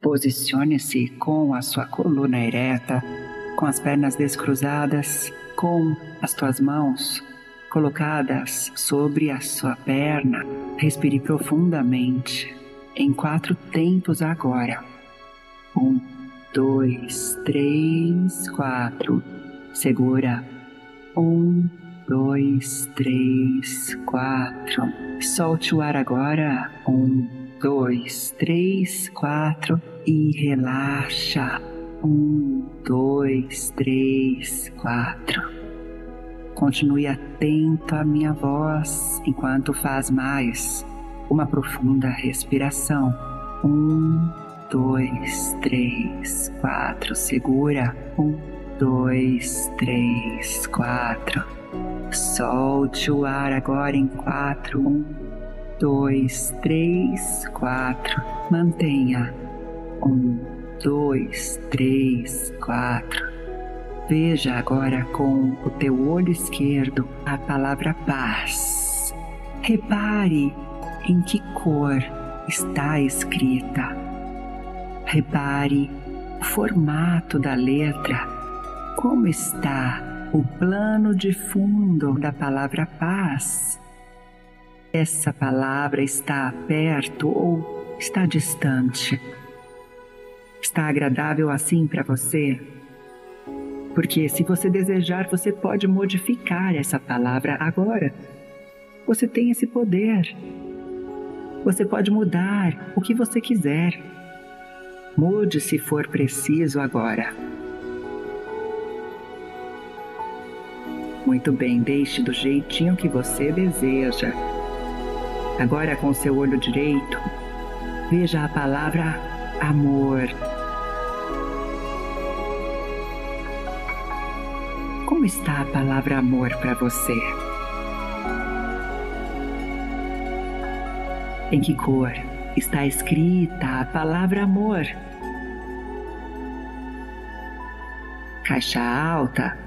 Posicione-se com a sua coluna ereta, com as pernas descruzadas, com as tuas mãos colocadas sobre a sua perna. Respire profundamente em quatro tempos agora. Um, dois, três, quatro. Segura. Um, dois, três, quatro. Solte o ar agora. Um, dois, três, quatro. E relaxa. Um, dois, três, quatro. Continue atento à minha voz enquanto faz mais uma profunda respiração. Um, dois, três, quatro. Segura. Um, dois, três, quatro. Solte o ar agora em quatro. Um, dois, três, quatro. Mantenha. Um, dois, três, quatro. Veja agora com o teu olho esquerdo a palavra paz. Repare em que cor está escrita. Repare o formato da letra, como está o plano de fundo da palavra paz. Essa palavra está perto ou está distante? Está agradável assim para você? Porque se você desejar, você pode modificar essa palavra agora. Você tem esse poder. Você pode mudar o que você quiser. Mude se for preciso agora. Muito bem, deixe do jeitinho que você deseja. Agora, com seu olho direito, veja a palavra amor. Como está a palavra amor para você? Em que cor está escrita a palavra amor? Caixa alta,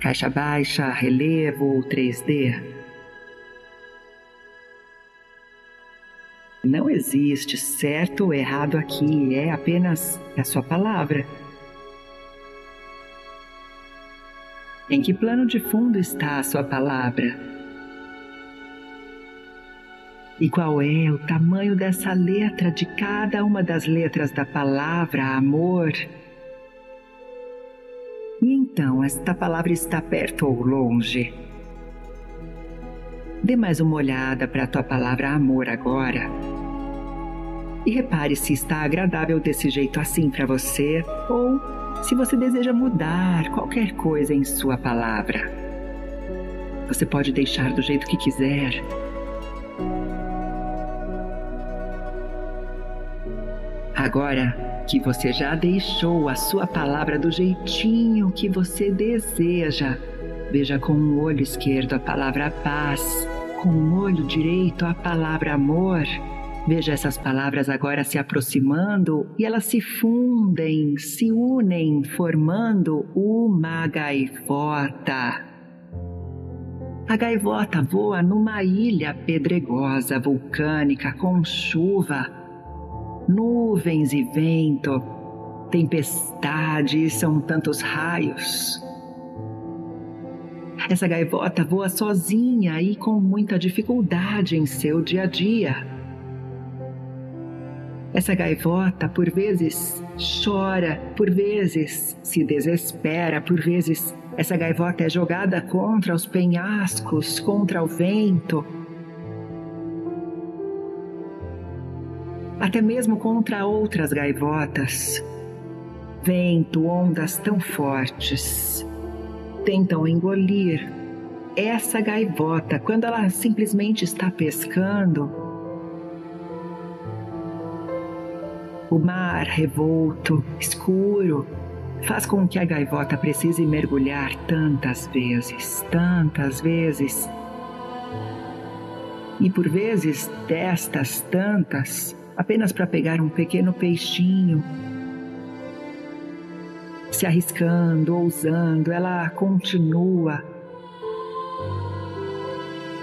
caixa baixa, relevo ou 3D? Não existe certo ou errado aqui, é apenas a sua palavra. Em que plano de fundo está a sua palavra? E qual é o tamanho dessa letra de cada uma das letras da palavra amor? E então, esta palavra está perto ou longe? Dê mais uma olhada para a tua palavra amor agora. E repare se está agradável desse jeito assim para você ou se você deseja mudar qualquer coisa em sua palavra. Você pode deixar do jeito que quiser Agora que você já deixou a sua palavra do jeitinho que você deseja, veja com o olho esquerdo a palavra paz, com o olho direito a palavra amor. Veja essas palavras agora se aproximando e elas se fundem, se unem, formando uma gaivota. A gaivota voa numa ilha pedregosa, vulcânica, com chuva nuvens e vento, tempestade, são tantos raios. Essa gaivota voa sozinha e com muita dificuldade em seu dia a dia. Essa gaivota, por vezes, chora, por vezes se desespera, por vezes essa gaivota é jogada contra os penhascos, contra o vento, até mesmo contra outras gaivotas. Vento, ondas tão fortes tentam engolir essa gaivota quando ela simplesmente está pescando. O mar revolto, escuro, faz com que a gaivota precise mergulhar tantas vezes, tantas vezes. E por vezes destas tantas, apenas para pegar um pequeno peixinho. Se arriscando, ousando, ela continua.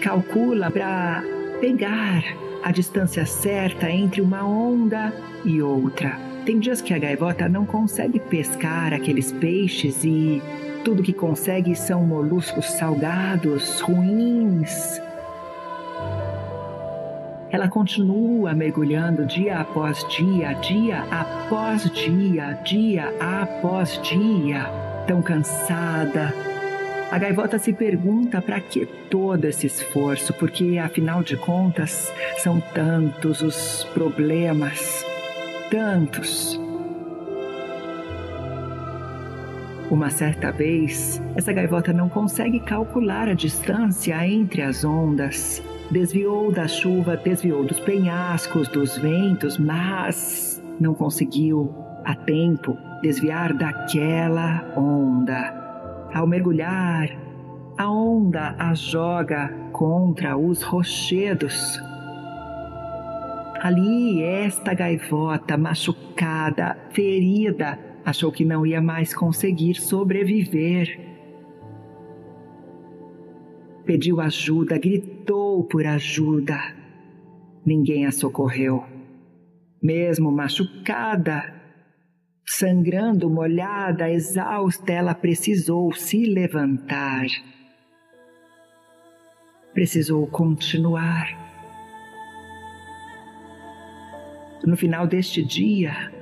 Calcula para pegar a distância certa entre uma onda e outra. Tem dias que a gaivota não consegue pescar aqueles peixes e tudo que consegue são moluscos salgados, ruins. Ela continua mergulhando dia após dia, dia após dia, dia após dia, tão cansada. A gaivota se pergunta para que todo esse esforço, porque afinal de contas são tantos os problemas, tantos. Uma certa vez, essa gaivota não consegue calcular a distância entre as ondas. Desviou da chuva, desviou dos penhascos, dos ventos, mas não conseguiu a tempo desviar daquela onda. Ao mergulhar, a onda a joga contra os rochedos. Ali, esta gaivota machucada, ferida, achou que não ia mais conseguir sobreviver. Pediu ajuda, gritou por ajuda. Ninguém a socorreu. Mesmo machucada, sangrando, molhada, exausta, ela precisou se levantar. Precisou continuar. No final deste dia,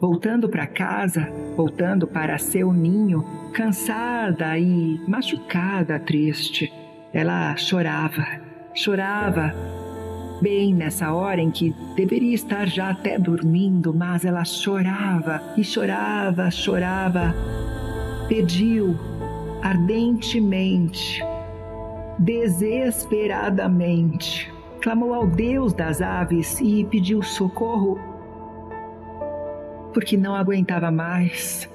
voltando para casa, voltando para seu ninho, cansada e machucada, triste. Ela chorava, chorava, bem nessa hora em que deveria estar já até dormindo, mas ela chorava e chorava, chorava. Pediu ardentemente, desesperadamente, clamou ao Deus das aves e pediu socorro porque não aguentava mais.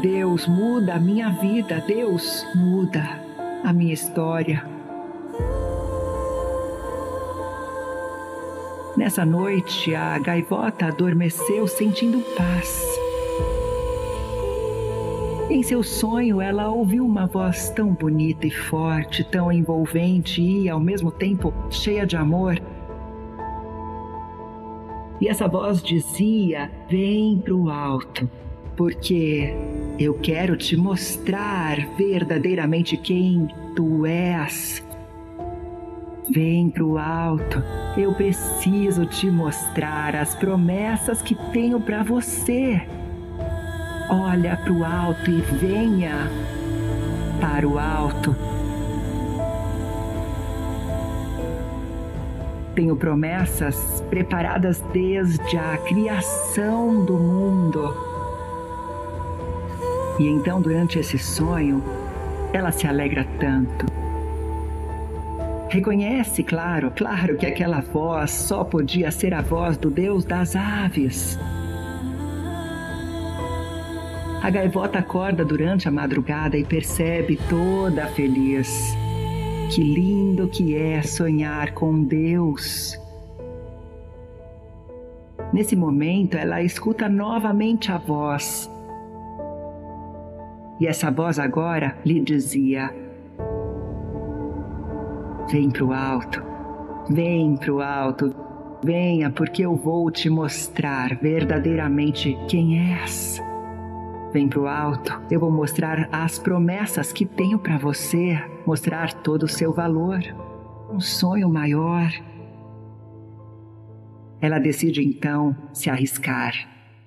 Deus muda a minha vida, Deus muda a minha história. Nessa noite, a gaivota adormeceu sentindo paz. Em seu sonho, ela ouviu uma voz tão bonita e forte, tão envolvente e, ao mesmo tempo, cheia de amor e essa voz dizia: Vem para o alto, porque eu quero te mostrar verdadeiramente quem tu és. Vem para o alto, eu preciso te mostrar as promessas que tenho para você. Olha para o alto e venha para o alto tenho promessas preparadas desde a criação do mundo. E então, durante esse sonho, ela se alegra tanto. Reconhece, claro, claro que aquela voz só podia ser a voz do Deus das aves. A gaivota acorda durante a madrugada e percebe toda feliz que lindo que é sonhar com Deus. Nesse momento, ela escuta novamente a voz. E essa voz agora lhe dizia: Vem para o alto, vem para o alto, venha, porque eu vou te mostrar verdadeiramente quem és. Vem para o alto, eu vou mostrar as promessas que tenho para você, mostrar todo o seu valor, um sonho maior. Ela decide então se arriscar.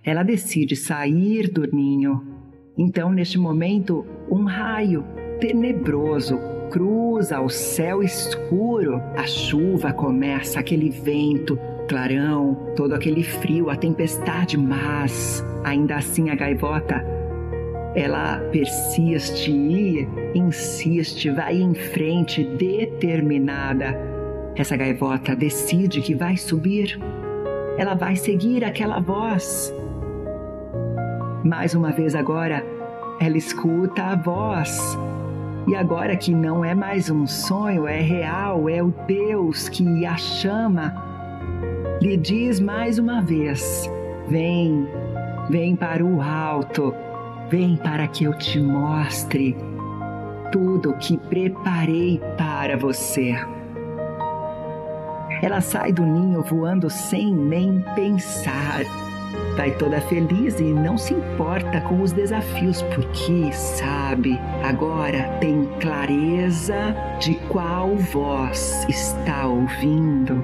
Ela decide sair do ninho. Então, neste momento, um raio tenebroso cruza o céu escuro. A chuva começa, aquele vento, clarão, todo aquele frio, a tempestade, mas ainda assim a gaivota ela persiste e insiste, vai em frente, determinada. Essa gaivota decide que vai subir. Ela vai seguir aquela voz. Mais uma vez agora, ela escuta a voz. E agora que não é mais um sonho, é real, é o Deus que a chama, lhe diz mais uma vez: Vem, vem para o alto Vem para que eu te mostre tudo que preparei para você. Ela sai do ninho voando sem nem pensar. Vai toda feliz e não se importa com os desafios, porque sabe, agora tem clareza de qual voz está ouvindo.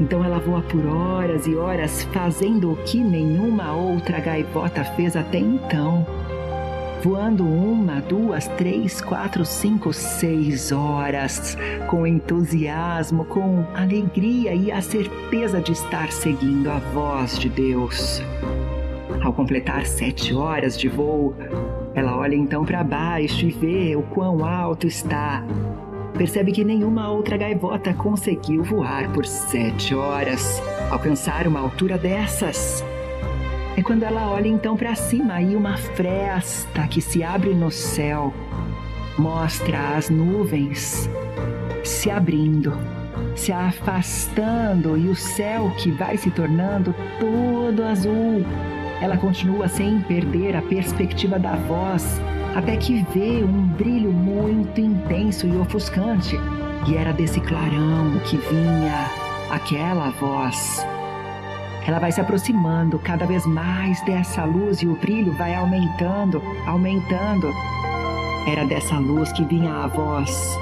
Então ela voa por horas e horas fazendo o que nenhuma outra gaivota fez até então voando uma, duas, três, quatro, cinco, seis horas, com entusiasmo, com alegria e a certeza de estar seguindo a voz de Deus. Ao completar sete horas de voo, ela olha então para baixo e vê o quão alto está. Percebe que nenhuma outra gaivota conseguiu voar por sete horas, alcançar uma altura dessas. É quando ela olha então para cima e uma fresta que se abre no céu mostra as nuvens se abrindo, se afastando e o céu que vai se tornando todo azul. Ela continua sem perder a perspectiva da voz, até que vê um brilho muito intenso e ofuscante. E era desse clarão que vinha aquela voz. Ela vai se aproximando cada vez mais dessa luz e o brilho vai aumentando, aumentando. Era dessa luz que vinha a voz.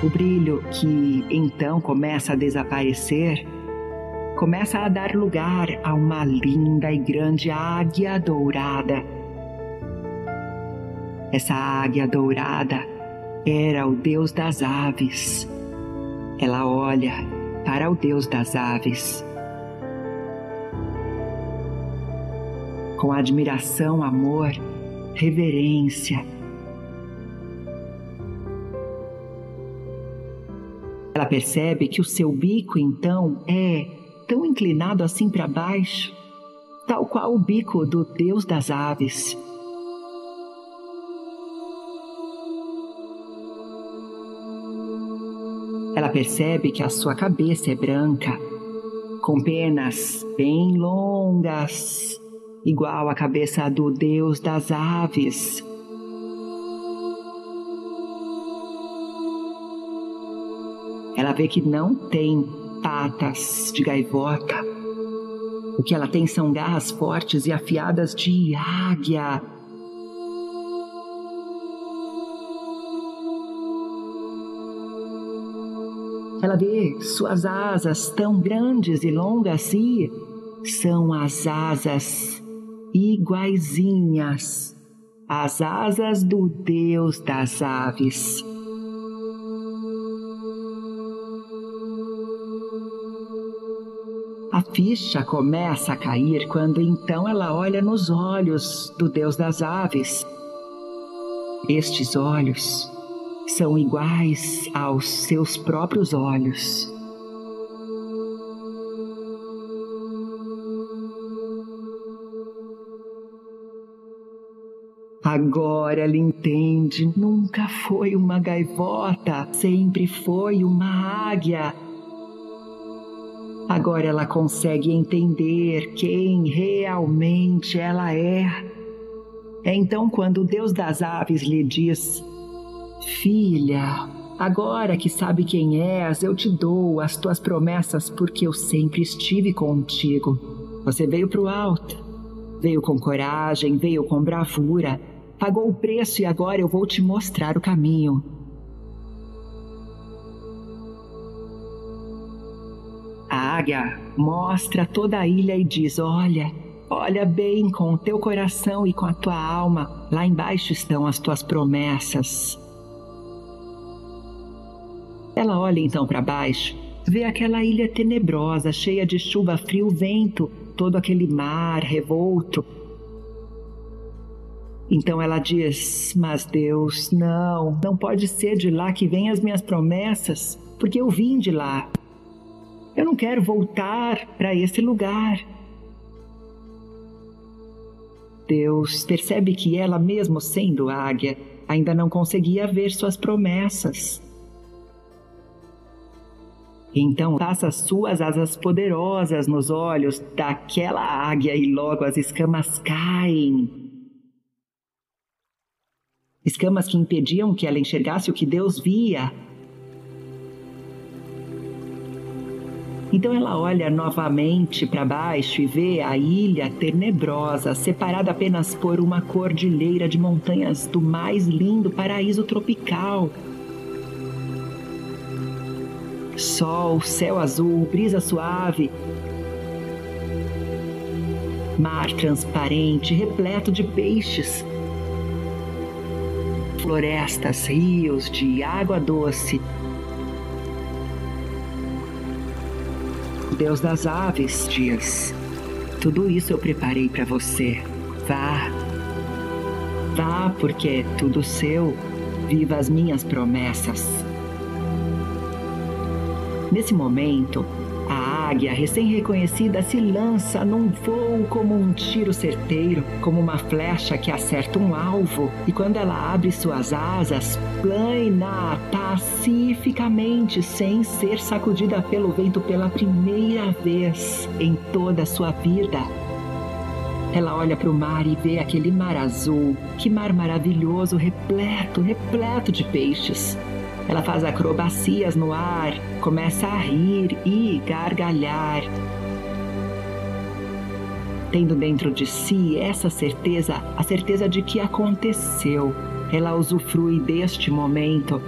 O brilho que então começa a desaparecer, começa a dar lugar a uma linda e grande águia dourada. Essa águia dourada era o Deus das aves. Ela olha para o Deus das aves com admiração, amor, reverência. Ela percebe que o seu bico, então, é tão inclinado assim para baixo, tal qual o bico do Deus das aves. Ela percebe que a sua cabeça é branca, com penas bem longas, igual à cabeça do deus das aves. Ela vê que não tem patas de gaivota. O que ela tem são garras fortes e afiadas de águia. Ela vê suas asas tão grandes e longas e são as asas iguaizinhas às asas do Deus das aves. A ficha começa a cair quando então ela olha nos olhos do Deus das aves. Estes olhos são iguais aos seus próprios olhos. Agora ela entende, nunca foi uma gaivota, sempre foi uma águia. Agora ela consegue entender quem realmente ela é. É então quando o Deus das aves lhe diz: Filha, agora que sabe quem és, eu te dou as tuas promessas porque eu sempre estive contigo. Você veio para o alto, veio com coragem, veio com bravura, pagou o preço e agora eu vou te mostrar o caminho. A águia mostra toda a ilha e diz: Olha, olha bem com o teu coração e com a tua alma. Lá embaixo estão as tuas promessas. Ela olha então para baixo, vê aquela ilha tenebrosa, cheia de chuva, frio, vento, todo aquele mar revolto, então ela diz: Mas Deus, não, não pode ser de lá que vêm as minhas promessas, porque eu vim de lá. Eu não quero voltar para esse lugar. Deus percebe que ela, mesmo sendo águia, ainda não conseguia ver suas promessas. Então passa suas asas poderosas nos olhos daquela águia e logo as escamas caem escamas que impediam que ela enxergasse o que Deus via. Então ela olha novamente para baixo e vê a ilha tenebrosa, separada apenas por uma cordilheira de montanhas do mais lindo paraíso tropical. Sol, céu azul, brisa suave, mar transparente, repleto de peixes, florestas, rios de água doce Deus das aves, dias. Tudo isso eu preparei para você. Vá. Vá, porque é tudo seu. Viva as minhas promessas. Nesse momento, águia recém-reconhecida se lança num voo como um tiro certeiro, como uma flecha que acerta um alvo, e quando ela abre suas asas, plana pacificamente, sem ser sacudida pelo vento pela primeira vez em toda a sua vida. Ela olha para o mar e vê aquele mar azul, que mar maravilhoso, repleto, repleto de peixes. Ela faz acrobacias no ar, começa a rir e gargalhar. Tendo dentro de si essa certeza, a certeza de que aconteceu, ela usufrui deste momento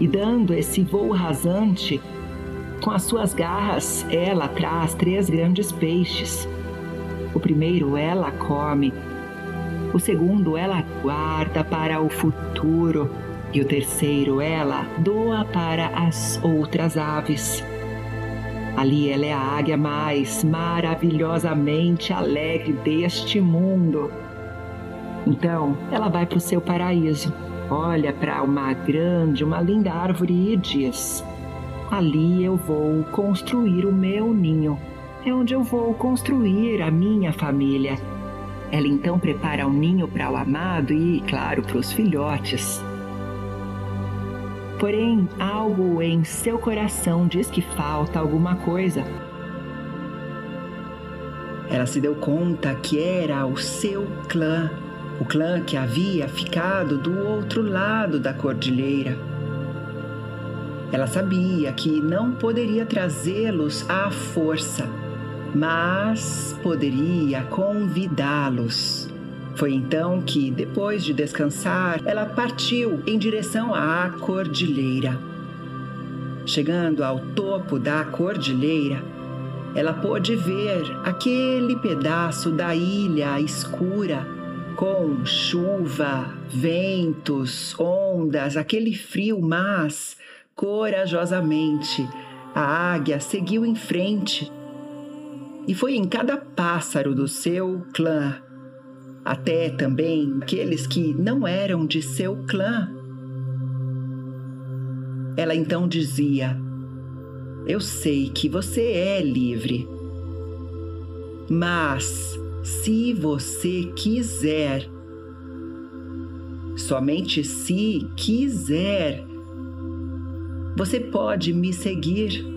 e dando esse voo rasante, com as suas garras, ela traz três grandes peixes. O primeiro ela come, o segundo ela guarda para o futuro e o terceiro ela doa para as outras aves. Ali ela é a águia mais maravilhosamente alegre deste mundo. Então ela vai para o seu paraíso, olha para uma grande, uma linda árvore e diz: Ali eu vou construir o meu ninho. É onde eu vou construir a minha família. Ela então prepara um ninho para o amado e, claro, para os filhotes. Porém, algo em seu coração diz que falta alguma coisa. Ela se deu conta que era o seu clã, o clã que havia ficado do outro lado da cordilheira. Ela sabia que não poderia trazê-los à força, mas poderia convidá-los. Foi então que, depois de descansar, ela partiu em direção à cordilheira. Chegando ao topo da cordilheira, ela pôde ver aquele pedaço da ilha escura, com chuva, ventos, ondas, aquele frio, mas corajosamente a águia seguiu em frente. E foi em cada pássaro do seu clã até também aqueles que não eram de seu clã. Ela então dizia: Eu sei que você é livre, mas se você quiser, somente se quiser, você pode me seguir.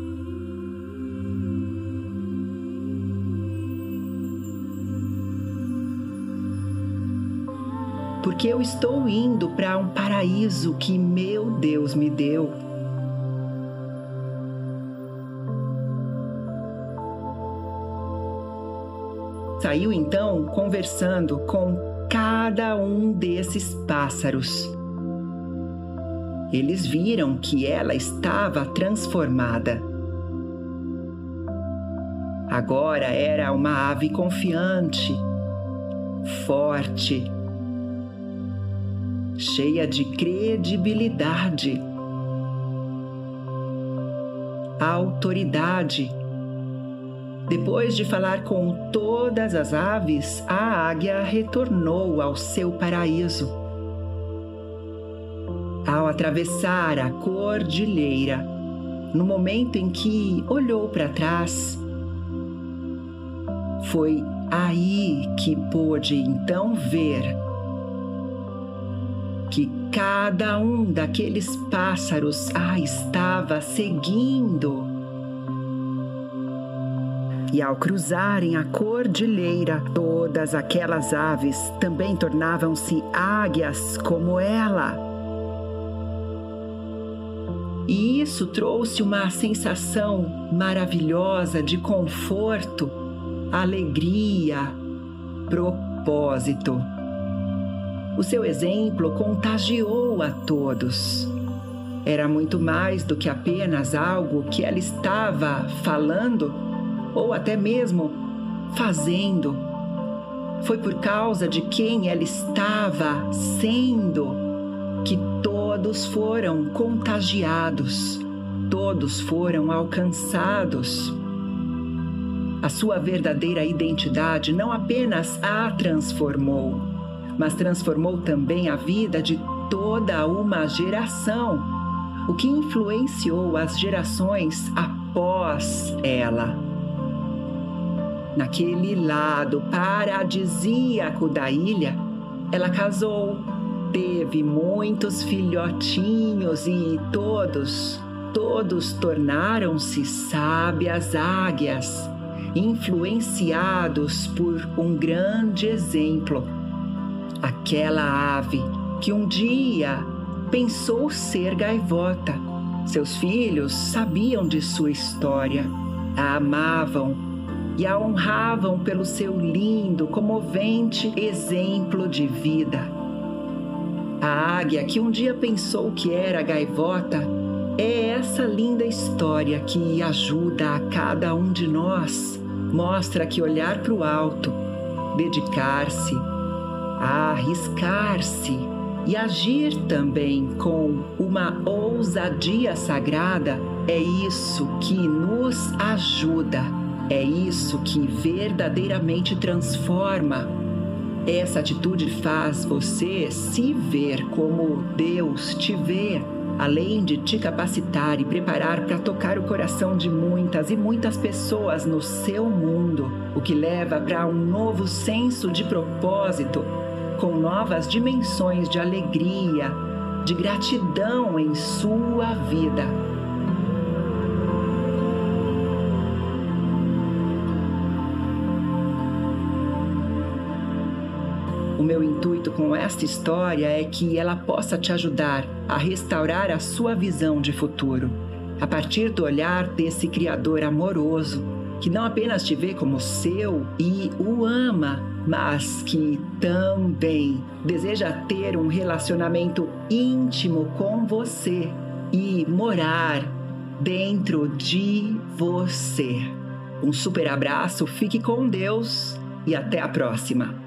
Porque eu estou indo para um paraíso que meu Deus me deu. Saiu então conversando com cada um desses pássaros. Eles viram que ela estava transformada. Agora era uma ave confiante, forte, cheia de credibilidade, autoridade. Depois de falar com todas as aves, a águia retornou ao seu paraíso. Ao atravessar a cordilheira, no momento em que olhou para trás, foi aí que pôde então ver cada um daqueles pássaros a estava seguindo. E ao cruzarem a cordilheira, todas aquelas aves também tornavam-se águias como ela. E isso trouxe uma sensação maravilhosa de conforto, alegria, propósito. O seu exemplo contagiou a todos. Era muito mais do que apenas algo que ela estava falando ou até mesmo fazendo. Foi por causa de quem ela estava sendo que todos foram contagiados, todos foram alcançados. A sua verdadeira identidade não apenas a transformou, mas transformou também a vida de toda uma geração, o que influenciou as gerações após ela. Naquele lado paradisíaco da ilha, ela casou, teve muitos filhotinhos e todos, todos tornaram-se sábias águias, influenciados por um grande exemplo. Aquela ave que um dia pensou ser gaivota. Seus filhos sabiam de sua história, a amavam e a honravam pelo seu lindo, comovente exemplo de vida. A águia que um dia pensou que era gaivota é essa linda história que ajuda a cada um de nós. Mostra que olhar para o alto, dedicar-se, arriscar-se e agir também com uma ousadia sagrada é isso que nos ajuda, é isso que verdadeiramente transforma. Essa atitude faz você se ver como Deus te vê, além de te capacitar e preparar para tocar o coração de muitas e muitas pessoas no seu mundo, o que leva para um novo senso de propósito, com novas dimensões de alegria, de gratidão em sua vida. O meu intuito com esta história é que ela possa te ajudar a restaurar a sua visão de futuro, a partir do olhar desse Criador amoroso, que não apenas te vê como seu e o ama, mas que também deseja ter um relacionamento íntimo com você e morar dentro de você. Um super abraço, fique com Deus e até a próxima!